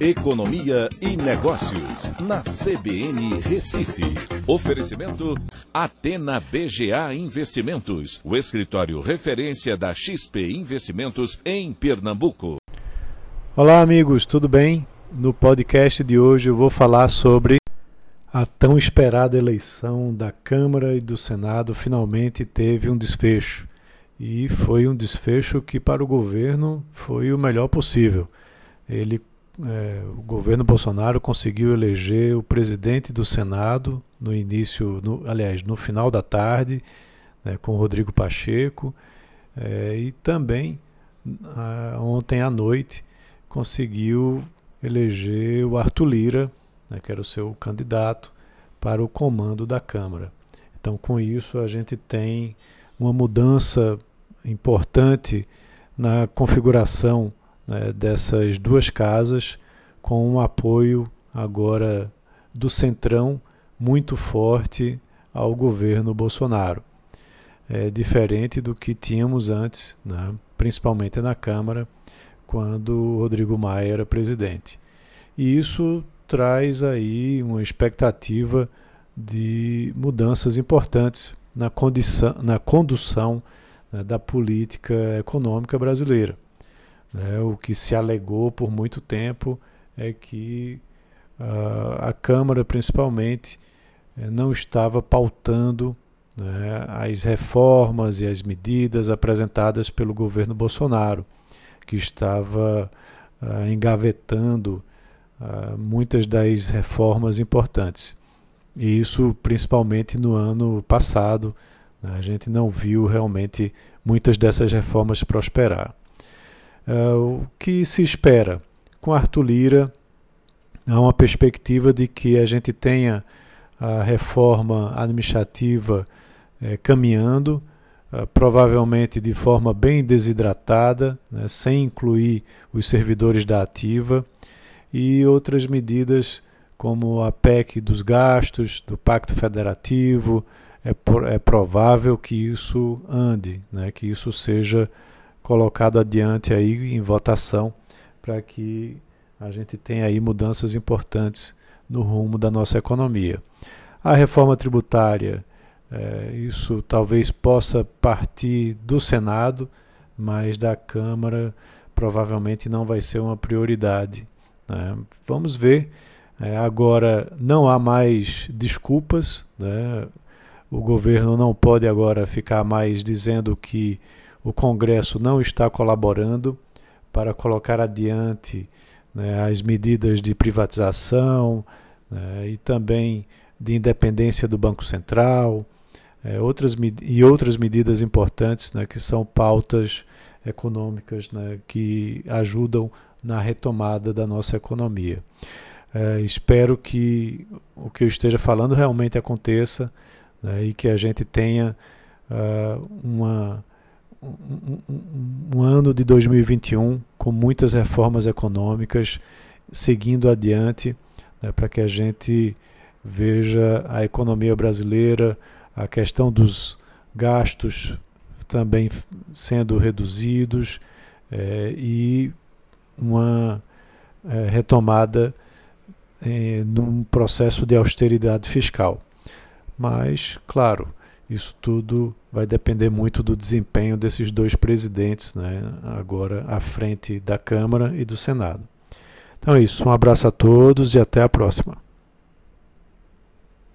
Economia e Negócios, na CBN Recife. Oferecimento Atena BGA Investimentos, o escritório referência da XP Investimentos em Pernambuco. Olá, amigos, tudo bem? No podcast de hoje eu vou falar sobre a tão esperada eleição da Câmara e do Senado finalmente teve um desfecho. E foi um desfecho que, para o governo, foi o melhor possível. Ele é, o governo Bolsonaro conseguiu eleger o presidente do Senado no início, no, aliás, no final da tarde, né, com Rodrigo Pacheco, é, e também a, ontem à noite conseguiu eleger o Arthur Lira, né, que era o seu candidato, para o comando da Câmara. Então, com isso, a gente tem uma mudança importante na configuração né, dessas duas casas, com um apoio agora do Centrão muito forte ao governo Bolsonaro. É diferente do que tínhamos antes, né, principalmente na Câmara, quando Rodrigo Maia era presidente. E isso traz aí uma expectativa de mudanças importantes na, condição, na condução né, da política econômica brasileira. Né? O que se alegou por muito tempo é que uh, a Câmara, principalmente, eh, não estava pautando né, as reformas e as medidas apresentadas pelo governo Bolsonaro, que estava uh, engavetando uh, muitas das reformas importantes. E isso principalmente no ano passado, né, a gente não viu realmente muitas dessas reformas prosperar. Uh, o que se espera? Com Arthur Lira, há uma perspectiva de que a gente tenha a reforma administrativa eh, caminhando, uh, provavelmente de forma bem desidratada, né, sem incluir os servidores da ativa, e outras medidas como a PEC dos gastos, do Pacto Federativo, é, é provável que isso ande, né, que isso seja colocado adiante aí em votação para que a gente tenha aí mudanças importantes no rumo da nossa economia. A reforma tributária, é, isso talvez possa partir do Senado, mas da Câmara provavelmente não vai ser uma prioridade. Né? Vamos ver. É, agora não há mais desculpas, né? o governo não pode agora ficar mais dizendo que o Congresso não está colaborando para colocar adiante né, as medidas de privatização né, e também de independência do Banco Central é, outras, e outras medidas importantes né, que são pautas econômicas né, que ajudam na retomada da nossa economia. É, espero que o que eu esteja falando realmente aconteça né, e que a gente tenha uh, uma um, um, ano de 2021 com muitas reformas econômicas seguindo adiante né, para que a gente veja a economia brasileira, a questão dos gastos também sendo reduzidos é, e uma é, retomada é, num processo de austeridade fiscal. Mas, claro, isso tudo vai depender muito do desempenho desses dois presidentes, né, agora à frente da Câmara e do Senado. Então é isso, um abraço a todos e até a próxima.